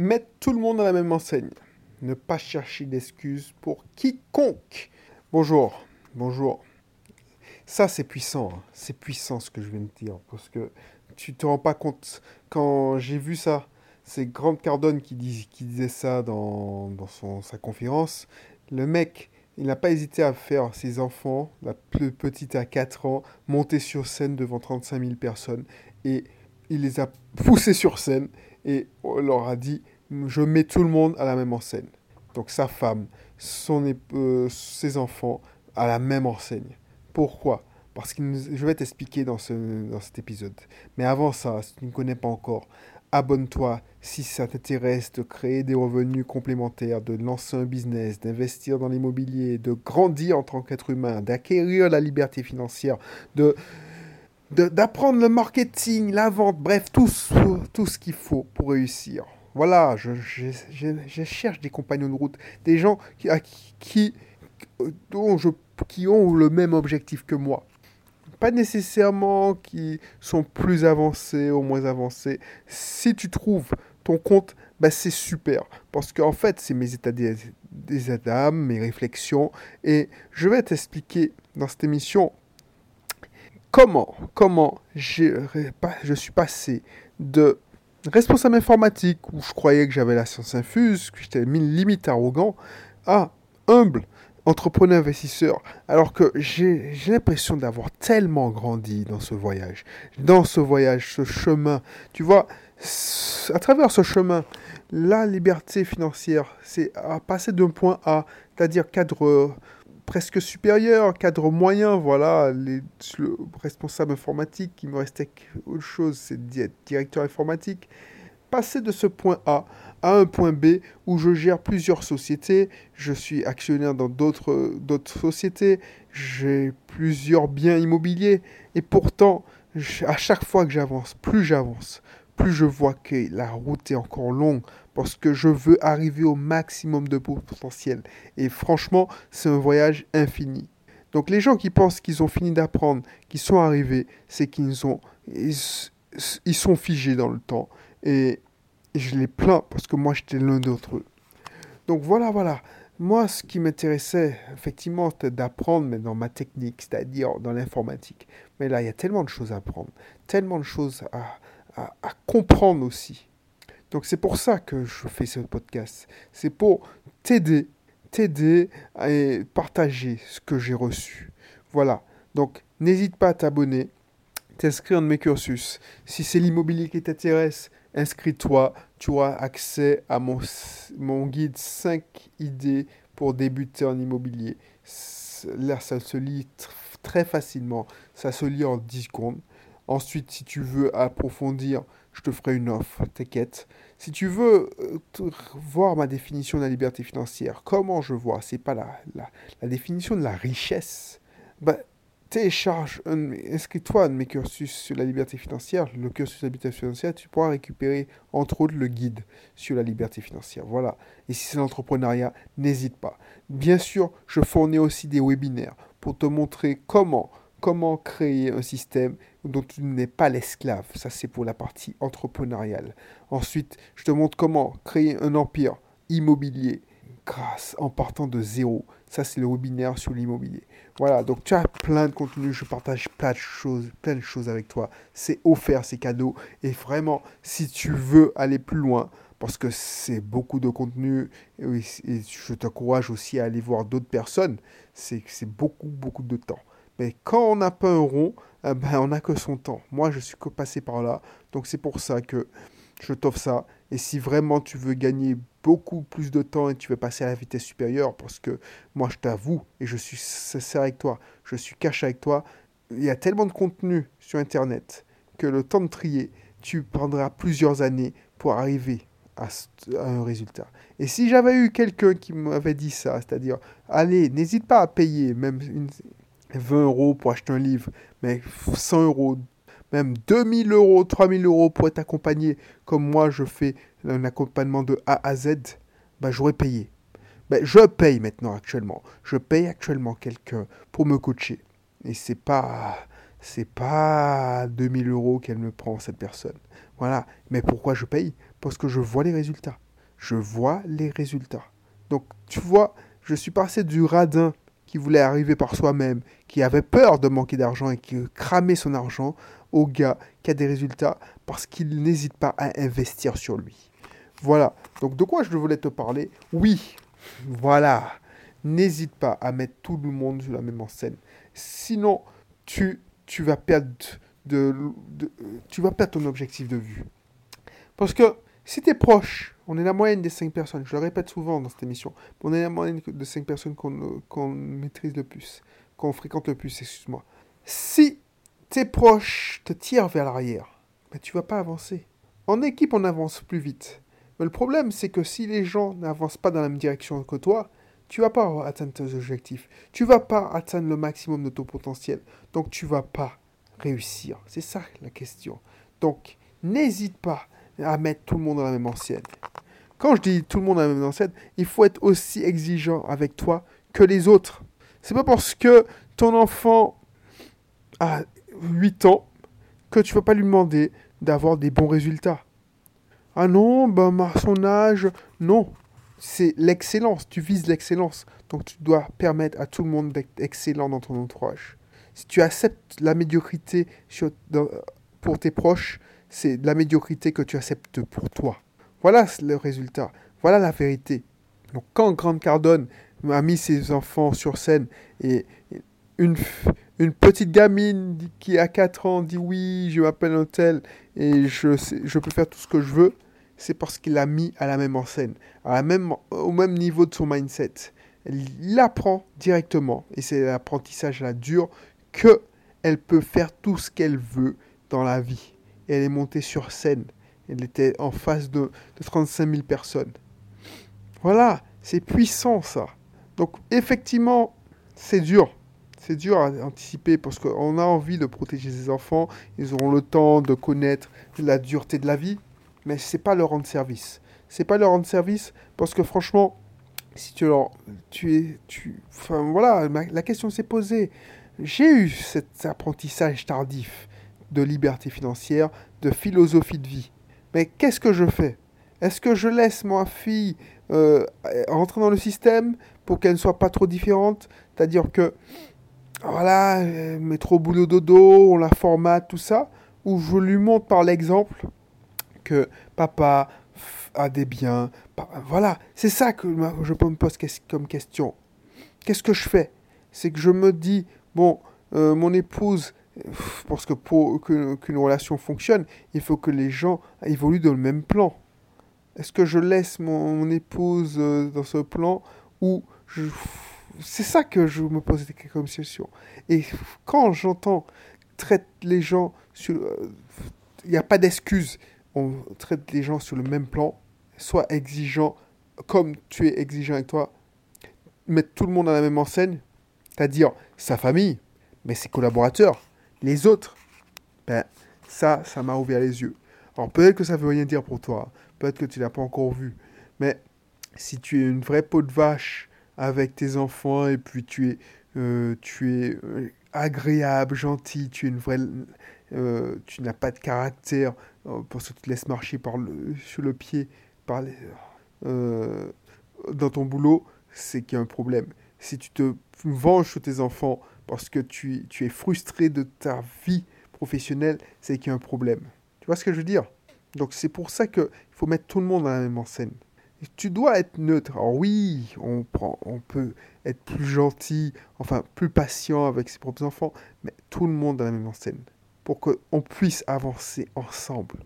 Mettre tout le monde à la même enseigne. Ne pas chercher d'excuses pour quiconque. Bonjour, bonjour. Ça, c'est puissant. hein. C'est puissant ce que je viens de dire. Parce que tu te rends pas compte. Quand j'ai vu ça, c'est Grant Cardone qui, dis- qui disait ça dans, sa conférence. Le mec, il n'a pas hésité à faire ses enfants, la plus petite à 4 ans, monter sur scène devant 35 000 personnes. Et il les a poussés sur scène et on leur a dit Je mets tout le monde à la même enseigne. Donc sa femme, son euh, ses enfants à la même enseigne. Pourquoi? Parce que je vais t'expliquer dans, dans cet épisode. Mais avant ça, si tu ne connais pas encore, abonne-toi si ça t'intéresse de créer des revenus complémentaires, de lancer un business, d'investir dans l'immobilier, de grandir en tant qu'être humain, d'acquérir la liberté financière, de- d'apprendre le marketing, la vente, bref, tout, tout ce qu'il faut pour réussir. Voilà, je, je- je- cherche des compagnons de route, des gens qui, qui, dont je, qui ont le même objectif que moi. Pas nécessairement qui sont plus avancés ou moins avancés. Si tu trouves ton compte, bah c'est super. Parce qu'en fait, c'est mes états des, des mes réflexions. Et je vais t'expliquer dans cette émission comment, comment je suis passé de responsable informatique où je croyais que j'avais la science infuse, que j'étais mi- limite arrogant, à humble entrepreneur investisseur, alors que j'ai l'impression d'avoir tellement grandi dans ce voyage, dans ce voyage, ce chemin. Tu vois, à travers ce chemin, la liberté financière, c'est à passer d'un point A, c'est-à-dire cadre euh, presque supérieur, cadre moyen, voilà, le responsable informatique, il me restait autre chose, c'est directeur informatique. Passer de ce point A à un point B où je gère plusieurs sociétés, je suis actionnaire dans d'autres sociétés, j'ai plusieurs biens immobiliers et pourtant, à chaque fois que j'avance, plus j'avance, plus je vois que la route est encore longue parce que je veux arriver au maximum de potentiel. Et franchement, c'est un voyage infini. Donc les gens qui pensent qu'ils ont fini d'apprendre, qui sont arrivés, c'est qu'ils ils, sont figés dans le temps. Et je les plains parce que moi j'étais l'un d'entre eux. Donc voilà, voilà. Moi, ce qui m'intéressait, effectivement, c'était d'apprendre, mais dans ma technique, c'est-à-dire dans l'informatique. Mais là, il y a tellement de choses à apprendre, tellement de choses à comprendre aussi. Donc c'est pour ça que je fais ce podcast. C'est pour t'aider, t'aider et partager ce que j'ai reçu. Voilà. Donc n'hésite pas à t'abonner, t'inscrire dans mes cursus. Si c'est l'immobilier qui t'intéresse, inscris-toi. Tu auras accès à mon, mon guide 5 idées pour débuter en immobilier. Là, ça se lit tr- très facilement. Ça se lit en 10 secondes. Ensuite, si tu veux approfondir, je te ferai une offre, t'inquiète. Si tu veux euh, voir ma définition de la liberté financière, comment je vois, c'est pas la, la, définition de la richesse. Bah, télécharge, inscris-toi à un de mes cursus sur la liberté financière, le cursus de la liberté financière, tu pourras récupérer entre autres le guide sur la liberté financière. Voilà. Et si c'est l'entrepreneuriat, n'hésite pas. Bien sûr, je fournis aussi des webinaires pour te montrer comment, comment créer un système dont tu n'es pas l'esclave. Ça, c'est pour la partie entrepreneuriale. Ensuite, je te montre comment créer un empire immobilier grâce en partant de zéro. Ça, c'est le webinaire sur l'immobilier. Voilà, donc tu as plein de contenus, je partage plein de choses, plein de choses avec toi. C'est offert, c'est cadeau. Et vraiment, si tu veux aller plus loin, parce que c'est beaucoup de contenu, et, je t'encourage aussi à aller voir d'autres personnes, c'est beaucoup, beaucoup de temps. Mais quand on n'a pas un rond, eh ben, on n'a que son temps. Moi, je suis que passé par là, donc c'est pour ça que je t'offre ça. Et si vraiment tu veux gagner beaucoup plus de temps et tu veux passer à la vitesse supérieure, parce que moi je t'avoue, et je suis sincère avec toi, je suis cash avec toi, il y a tellement de contenu sur Internet que le temps de trier, tu prendras plusieurs années pour arriver à, un résultat. Et si j'avais eu quelqu'un qui m'avait dit ça, c'est-à-dire, allez, n'hésite pas à payer même 20 euros pour acheter un livre, mais 100 euros, même 2000 euros, 3000 euros pour être accompagné, comme moi je fais un accompagnement de A à Z, bah, j'aurais payé. Ben, je paye maintenant actuellement. Je paye actuellement quelqu'un pour me coacher. Et c'est pas, c'est pas 2000 euros qu'elle me prend, cette personne. Voilà. Mais pourquoi je paye? Parce que je vois les résultats. je vois les résultats. Donc, tu vois, je suis passé du radin qui voulait arriver par soi-même, qui avait peur de manquer d'argent et qui cramait son argent, au gars qui a des résultats parce qu'il n'hésite pas à investir sur lui. Voilà. Donc, de quoi je voulais te parler? Oui, voilà. N'hésite pas à mettre tout le monde sur la même scène. Sinon, tu, tu vas perdre de, tu vas perdre ton objectif de vue. Parce que si tu es proche, on est la moyenne des 5 personnes, je le répète souvent dans cette émission, on est la moyenne des 5 personnes qu'on maîtrise le plus, qu'on fréquente le plus, excuse-moi. Si tes proches te tirent vers l'arrière, ben, tu vas pas avancer. En équipe, on avance plus vite. Mais le problème, c'est que si les gens n'avancent pas dans la même direction que toi, tu vas pas atteindre tes objectifs. Tu vas pas atteindre le maximum de ton potentiel. Donc tu vas pas réussir. C'est ça la question. Donc n'hésite pas à mettre tout le monde dans la même ancienne. Quand je dis tout le monde dans la même ancienne, il faut être aussi exigeant avec toi que les autres. C'est pas parce que ton enfant a 8 ans que tu vas pas lui demander d'avoir des bons résultats. Ah non, ben, à son âge, non. C'est l'excellence, tu vises l'excellence. Donc tu dois permettre à tout le monde d'être excellent dans ton entourage. Si tu acceptes la médiocrité pour tes proches, c'est la médiocrité que tu acceptes pour toi. Voilà le résultat. Voilà la vérité. Donc quand Grande Cardone a mis ses enfants sur scène et une, une petite gamine qui a 4 ans dit oui, je m'appelle Hôtel et je, je peux faire tout ce que je veux, c'est parce qu'il l'a mis à la même en scène, à la même, au même niveau de son mindset. Il apprend directement, et c'est l'apprentissage là dur, que elle peut faire tout ce qu'elle veut dans la vie. Elle est montée sur scène. Elle était en face de, de 35 000 personnes. Voilà, c'est puissant ça. Donc effectivement, c'est dur c'est dur à anticiper parce qu'on a envie de protéger ses enfants. Ils auront le temps de connaître la dureté de la vie, mais c'est pas leur rendre service. C'est pas leur rendre service parce que franchement, si tu leur, tu es, tu, enfin la question s'est posée. J'ai eu cet apprentissage tardif de liberté financière, de philosophie de vie. Mais qu'est-ce que je fais? Est-ce que je laisse ma fille euh, rentrer dans le système pour qu'elle ne soit pas trop différente? C'est-à-dire que voilà, euh, métro boulot dodo, on la formate, tout ça, où je lui montre par l'exemple que papa a des biens. Voilà, c'est ça que je me pose comme question. Qu'est-ce que je fais? C'est que je me dis, bon, euh, mon épouse, parce que pour qu'une relation fonctionne, il faut que les gens évoluent dans le même plan. Est-ce que je laisse mon, épouse euh, dans ce plan ou je c'est ça que je me pose comme question. Et quand j'entends traite les gens sur... Euh, il n'y a pas d'excuse. On traite les gens sur le même plan. Sois exigeant comme tu es exigeant avec toi. Mettre tout le monde à la même enseigne. C'est-à-dire sa famille, mais ses collaborateurs, les autres. Ben, ça, ça m'a ouvert les yeux. Alors peut-être que ça veut rien dire pour toi. Peut-être que tu l'as pas encore vu. Mais si tu es une vraie peau de vache avec tes enfants et puis tu es, euh, tu es euh, agréable, gentil, tu es une vraie, euh, tu n'as pas de caractère parce que tu te laisses marcher par le, sur le pied par dans ton boulot, c'est qu'il y a un problème. Si tu te venges sur tes enfants parce que tu, es frustré de ta vie professionnelle, c'est qu'il y a un problème. Tu vois ce que je veux dire? Donc c'est pour ça qu'il faut mettre tout le monde dans la même scène tu dois être neutre. Alors oui, on, peut être plus gentil, enfin plus patient avec ses propres enfants, mais tout le monde dans la même scène pour qu'on puisse avancer ensemble.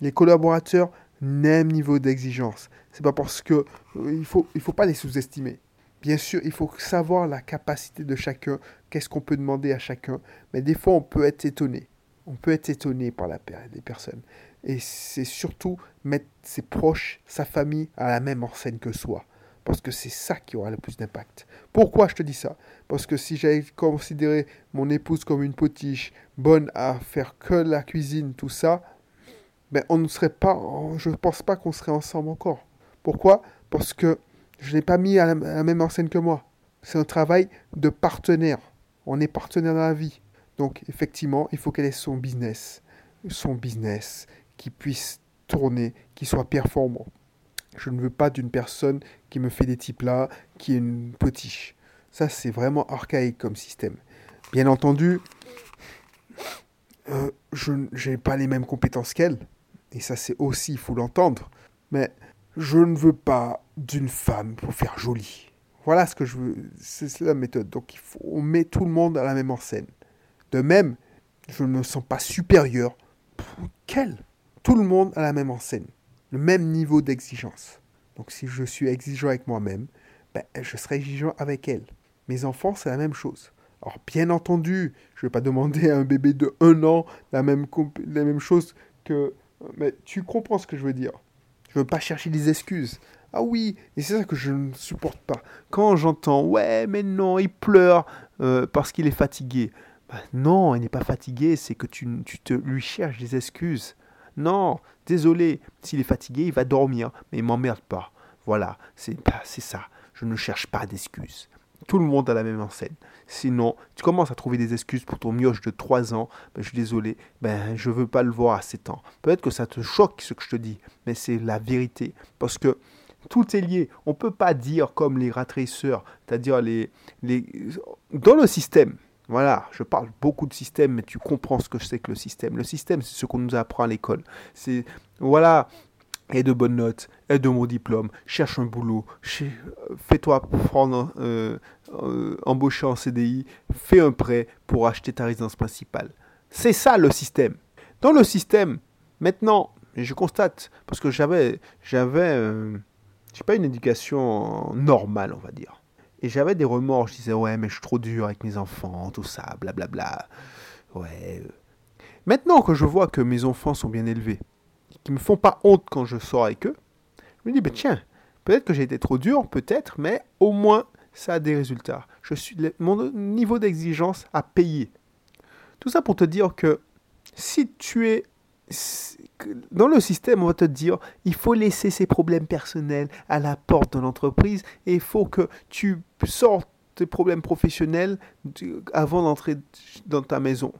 Les collaborateurs même niveau d'exigence. C'est pas parce que euh, il faut pas les sous-estimer. Bien sûr, il faut savoir la capacité de chacun, qu'est-ce qu'on peut demander à chacun, mais des fois on peut être étonné. On peut être étonné par la des personnes et c'est surtout mettre ses proches, sa famille à la même enseigne que soi. Parce que c'est ça qui aura le plus d'impact. Pourquoi je te dis ça? Parce que si j'avais considéré mon épouse comme une potiche, bonne à faire que la cuisine, tout ça, ben on ne serait pas, je ne pense pas qu'on serait ensemble encore. Pourquoi? Parce que je ne l'ai pas mis à la, même enseigne que moi. C'est un travail de partenaire. On est partenaire dans la vie. Donc effectivement, il faut qu'elle ait son business. Son business, qui puisse tourner, qui soit performant. Je ne veux pas d'une personne qui me fait des types là, qui est une potiche. Ça, c'est vraiment archaïque comme système. Bien entendu, euh, je n'ai pas les mêmes compétences qu'elle. Et ça, c'est aussi, il faut l'entendre. Mais je ne veux pas d'une femme pour faire joli. Voilà ce que je veux. C'est la méthode. Donc, il faut, on met tout le monde à la même enseigne. De même, je ne me sens pas supérieur. Quel? Tout le monde à la même enseigne. Le même niveau d'exigence. Donc, si je suis exigeant avec moi-même, ben, je serai exigeant avec elle. Mes enfants, c'est la même chose. Alors, bien entendu, je ne vais pas demander à un bébé de 1 an la même, la même chose que... Mais tu comprends ce que je veux dire. Je veux pas chercher des excuses. Ah oui, et c'est ça que je ne supporte pas. Quand j'entends ouais, mais non, il pleure euh, parce qu'il est fatigué. Bah, non, il n'est pas fatigué, c'est que tu, tu te, lui cherches des excuses. Non, désolé, s'il est fatigué, il va dormir, mais il m'emmerde pas. Voilà, c'est c'est ça. Je ne cherche pas d'excuses. Tout le monde a la même enseigne. Sinon, tu commences à trouver des excuses pour ton mioche de 3 ans. Ben, je suis désolé, ben, je veux pas le voir à 7 ans. Peut-être que ça te choque ce que je te dis, mais c'est la vérité. Parce que tout est lié. On ne peut pas dire comme les ratraceurs, c'est-à-dire les, les... Dans le système, voilà, je parle beaucoup de système, mais tu comprends ce que c'est que le système. Le système, c'est ce qu'on nous apprend à l'école. C'est, voilà, aie de bonnes notes, aie de mon diplôme, cherche un boulot, fais-toi prendre, euh, euh, embaucher en CDI, fais un prêt pour acheter ta résidence principale. C'est ça le système. Dans le système, maintenant, je constate, parce que j'avais, j'avais, euh, pas une éducation normale, on va dire. Et j'avais des remords, je disais, ouais, mais je suis trop dur avec mes enfants, tout ça, blablabla. Ouais. Maintenant que je vois que mes enfants sont bien élevés, qui me font pas honte quand je sors avec eux, je me dis, ben tiens, peut-être que j'ai été trop dur, peut-être, mais au moins ça a des résultats. Je suis, mon niveau d'exigence a payé. Tout ça pour te dire que si tu es dans le système, on va te dire, il faut laisser ses problèmes personnels à la porte de l'entreprise et il faut que tu sortes tes problèmes professionnels avant d'entrer dans ta maison.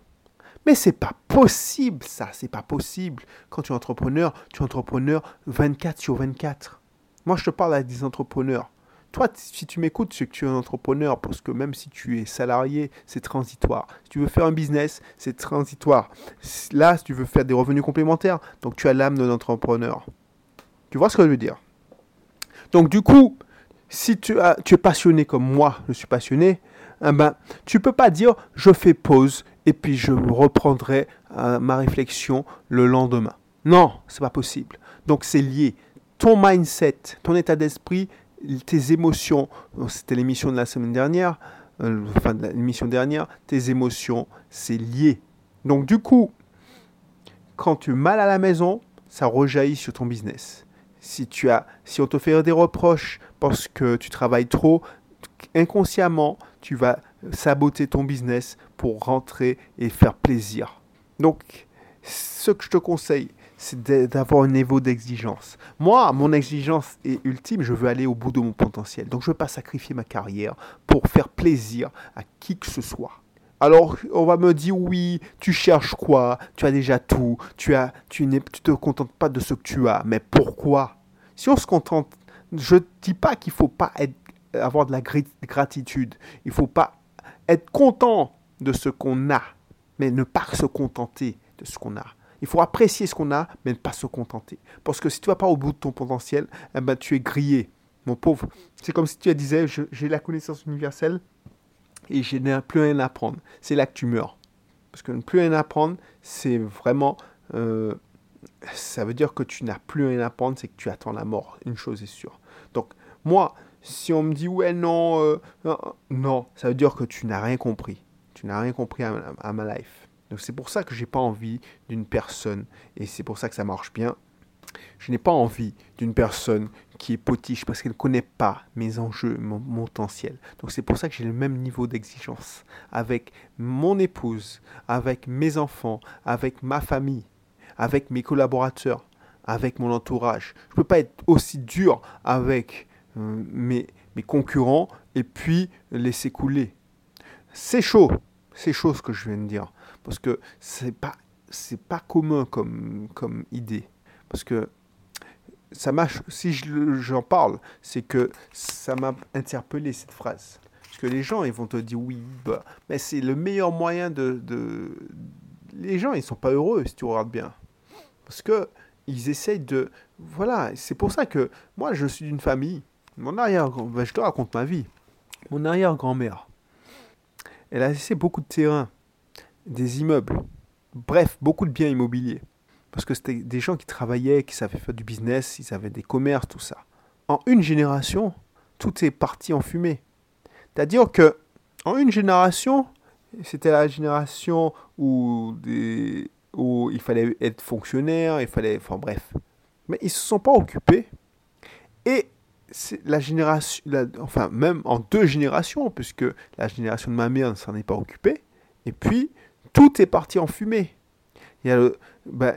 Mais c'est pas possible, ça, c'est pas possible. Quand tu es entrepreneur, tu es entrepreneur 24 sur 24. Moi, je te parle à des entrepreneurs. Toi, si tu m'écoutes, c'est que tu es un entrepreneur, parce que même si tu es salarié, c'est transitoire. Si tu veux faire un business, c'est transitoire. Là, si tu veux faire des revenus complémentaires, donc tu as l'âme d'un entrepreneur. Tu vois ce que je veux dire? Donc du coup, si tu, as, tu es passionné comme moi, je suis passionné, eh ben, tu peux pas dire je fais pause et puis je reprendrai euh, ma réflexion le lendemain. Non, c'est pas possible. Donc c'est lié. Ton mindset, ton état d'esprit, tes émotions, c'était l'émission de la semaine dernière, euh, enfin l'émission dernière, tes émotions, c'est lié. Donc du coup, quand tu es mal à la maison, ça rejaillit sur ton business. Si, tu as, si on te fait des reproches parce que tu travailles trop, inconsciemment, tu vas saboter ton business pour rentrer et faire plaisir. Donc, ce que je te conseille, c'est d'avoir un niveau d'exigence. Moi, mon exigence est ultime, je veux aller au bout de mon potentiel. Donc, je ne veux pas sacrifier ma carrière pour faire plaisir à qui que ce soit. Alors, on va me dire oui, tu cherches quoi? Tu as déjà tout. Tu as, tu ne te contentes pas de ce que tu as. Mais pourquoi? Si on se contente, je ne dis pas qu'il ne faut pas être, avoir de la gratitude. Il ne faut pas être content de ce qu'on a, mais ne pas se contenter de ce qu'on a. Il faut apprécier ce qu'on a, mais ne pas se contenter. Parce que si tu vas pas au bout de ton potentiel, eh ben, tu es grillé, mon pauvre. C'est comme si tu disais, j'ai la connaissance universelle et je n'ai plus rien à apprendre. C'est là que tu meurs. Parce que ne plus rien apprendre, c'est vraiment... Euh, ça veut dire que tu n'as plus rien à apprendre, c'est que tu attends la mort. Une chose est sûre. Donc, moi, si on me dit, ouais, non, euh, non, ça veut dire que tu n'as rien compris. Tu n'as rien compris à ma life. Donc c'est pour ça que j'ai pas envie d'une personne, et c'est pour ça que ça marche bien. Je n'ai pas envie d'une personne qui est potiche parce qu'elle ne connaît pas mes enjeux, mon, potentiel. Donc c'est pour ça que j'ai le même niveau d'exigence avec mon épouse, avec mes enfants, avec ma famille, avec mes collaborateurs, avec mon entourage. Je ne peux pas être aussi dur avec mes, mes concurrents et puis laisser couler. C'est chaud, c'est chaud ce que je viens de dire parce que c'est pas c'est pas commun comme comme idée parce que ça m'a, si j'en parle, c'est que ça m'a interpellé cette phrase. Parce que les gens, ils vont te dire oui, bah, mais c'est le meilleur moyen de, de, Les gens, ils sont pas heureux si tu regardes bien. Parce que ils essayent de... Voilà, c'est pour ça que moi, je suis d'une famille. Mon arrière... Ben, je te raconte ma vie. Mon arrière-grand-mère, elle a laissé beaucoup de terrain, des immeubles, bref, beaucoup de biens immobiliers. Parce que c'était des gens qui travaillaient, qui savaient faire du business, ils avaient des commerces, tout ça. En une génération, tout est parti en fumée. C'est-à-dire que en une génération, c'était la génération où, où il fallait être fonctionnaire, il fallait, enfin bref. Mais ils se sont pas occupés. Et la génération, enfin même en deux générations, puisque la génération de ma mère ne s'en est pas occupée, et puis tout est parti en fumée. Il y a ben,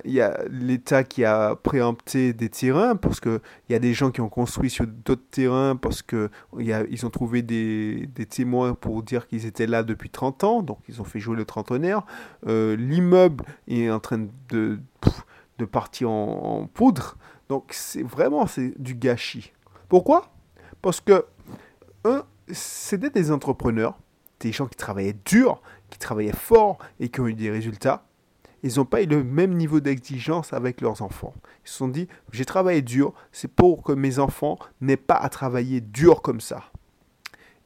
l'État qui a préempté des terrains parce qu'il y a des gens qui ont construit sur d'autres terrains parce qu'ils ont trouvé des, témoins pour dire qu'ils étaient là depuis 30 ans, donc ils ont fait jouer le trentenaire. Euh, l'immeuble est en train de, partir en, en poudre, donc c'est vraiment du gâchis. Pourquoi? Parce que, un, c'était des entrepreneurs, des gens qui travaillaient dur, qui travaillaient fort et qui ont eu des résultats. Ils n'ont pas eu le même niveau d'exigence avec leurs enfants. Ils se sont dit, j'ai travaillé dur, c'est pour que mes enfants n'aient pas à travailler dur comme ça.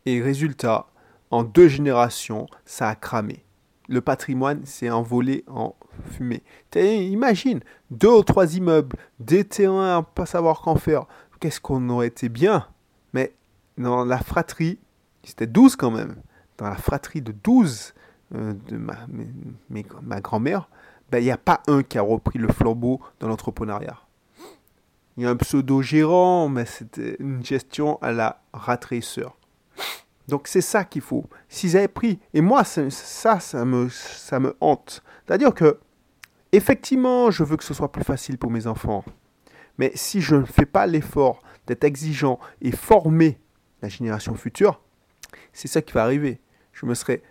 Et résultat, en deux générations, ça a cramé. Le patrimoine s'est envolé en fumée. Imagine, deux ou trois immeubles, des terrains pas savoir qu'en faire, qu'est-ce qu'on aurait été bien. Mais dans la fratrie, c'était 12 quand même, dans la fratrie de 12 euh, de ma, grand-mère, ben, il n'y a pas un qui a repris le flambeau dans l'entrepreneuriat. Il y a un pseudo-gérant, mais c'était une gestion à la rat Donc c'est ça qu'il faut. S'ils avaient pris, et moi ça, ça me, ça me hante. C'est-à-dire que, effectivement, je veux que ce soit plus facile pour mes enfants. Mais si je ne fais pas l'effort d'être exigeant et former la génération future, c'est ça qui va arriver. Je me serais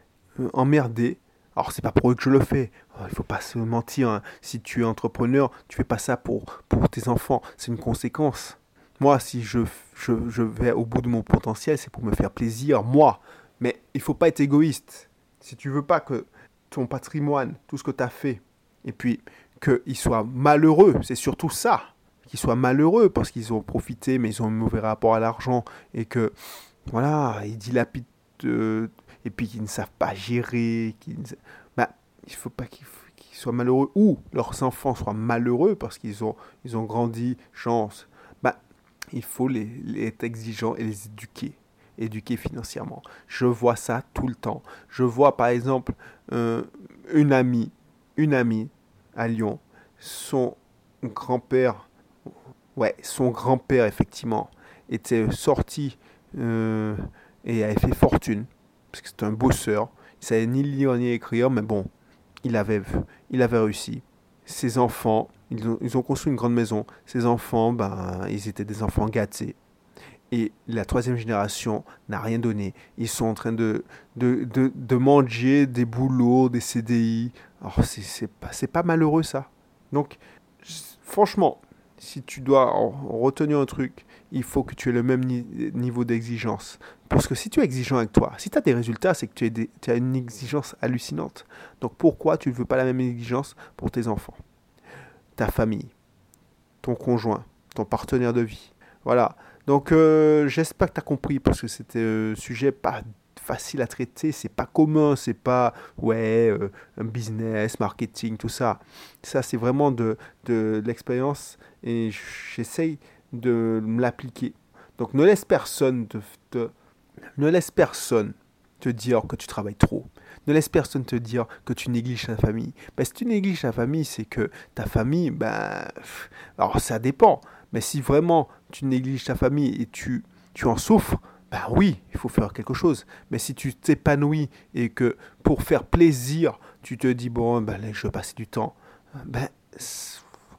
euh, emmerdé. Alors c'est pas pour eux que je le fais. Oh, il faut pas se mentir. Hein. Si tu es entrepreneur, tu fais pas ça pour, pour tes enfants. C'est une conséquence. Moi, si je, je, vais au bout de mon potentiel, c'est pour me faire plaisir, moi. Mais il faut pas être égoïste. Si tu veux pas que ton patrimoine, tout ce que tu as fait, et puis qu'il soit malheureux, c'est surtout ça qu'ils soient malheureux parce qu'ils ont profité, mais ils ont un mauvais rapport à l'argent et que, voilà, ils dilapident euh, et puis qu'ils ne savent pas gérer. Bah, il faut pas qu'ils soient malheureux ou leurs enfants soient malheureux parce qu'ils ont, ils ont grandi, chance. Bah, il faut les, être exigeant et les éduquer éduquer financièrement. Je vois ça tout le temps. Je vois par exemple euh, une amie, une amie à Lyon, son grand-père Ouais, son grand-père, effectivement, était sorti euh, et avait fait fortune, parce que c'était un bosseur. Il savait ni lire ni écrire, mais bon, il avait, il avait réussi. Ses enfants, ils ont, ils ont construit une grande maison. Ses enfants, ben, ils étaient des enfants gâtés. Et la troisième génération n'a rien donné. Ils sont en train de, de, de, de manger des boulots, des CDI. Alors, c'est pas, pas malheureux, ça. Donc, franchement, si tu dois retenir un truc, il faut que tu aies le même niveau d'exigence. Parce que si tu es exigeant avec toi, si tu as des résultats, c'est que tu, as une exigence hallucinante. Donc pourquoi tu ne veux pas la même exigence pour tes enfants Ta famille, ton conjoint, ton partenaire de vie? Voilà. Donc euh, j'espère que tu as compris parce que c'était un sujet pas facile à traiter, c'est pas commun, c'est pas ouais euh, un business, marketing, tout ça. Ça c'est vraiment de, de, l'expérience et j'essaye de me l'appliquer. Donc ne laisse personne te, ne laisse personne te dire que tu travailles trop. Ne laisse personne te dire que tu négliges ta famille. Ben, si tu négliges ta famille, c'est que ta famille, ben, alors ça dépend. Mais si vraiment tu négliges ta famille et tu, tu en souffres, ben oui, il faut faire quelque chose. Mais si tu t'épanouis et que pour faire plaisir, tu te dis, bon, ben, je vais passer du temps, ben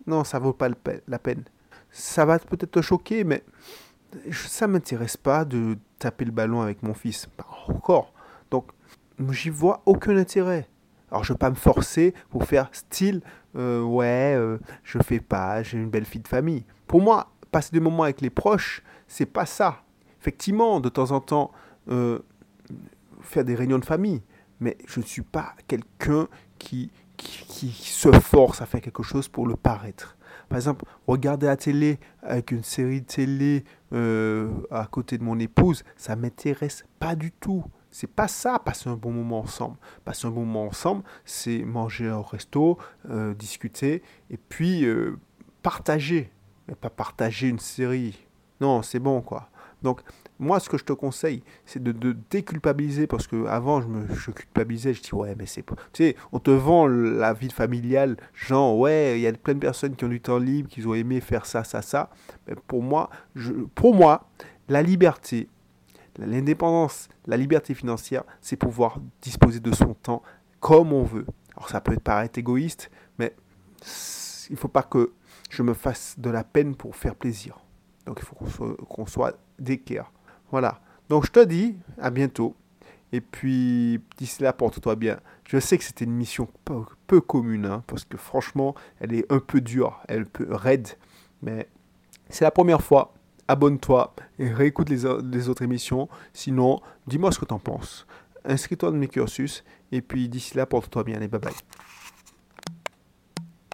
non, ça vaut pas la peine. Ça va peut-être te choquer, mais ça m'intéresse pas de taper le ballon avec mon fils. Encore. Donc, j'y vois aucun intérêt. Alors, je vais pas me forcer pour faire style, euh, ouais, euh, je fais pas, j'ai une belle fille de famille. Pour moi, passer des moments avec les proches, c'est pas ça. Effectivement, de temps en temps, euh, faire des réunions de famille, mais je ne suis pas quelqu'un qui, qui, se force à faire quelque chose pour le paraître. Par exemple, regarder la télé avec une série de télé euh, à côté de mon épouse, ça m'intéresse pas du tout. C'est pas ça, passer un bon moment ensemble. Passer un bon moment ensemble, c'est manger au resto, euh, discuter et puis partager. Mais pas partager une série. Non, c'est bon quoi. Donc, moi, ce que je te conseille, c'est de, déculpabiliser parce que avant, je me culpabilisais. Je dis, ouais, mais c'est. Tu sais, on te vend la vie familiale, genre, ouais, il y a plein de personnes qui ont du temps libre, qui ont aimé faire ça, ça, ça. Mais pour moi, je, pour moi, la liberté, l'indépendance, la liberté financière, c'est pouvoir disposer de son temps comme on veut. Alors, ça peut paraître égoïste, mais il ne faut pas que je me fasse de la peine pour faire plaisir. Donc il faut qu'on soit d'équerre. Voilà. Donc je te dis à bientôt. Et puis d'ici là, porte-toi bien. Je sais que c'était une mission peu, commune, hein, parce que franchement, elle est un peu dure, elle est un peu raide. Mais c'est la première fois. Abonne-toi et réécoute les, autres émissions. Sinon, dis-moi ce que tu en penses. Inscris-toi dans mes cursus. Et puis d'ici là, porte-toi bien et bye bye.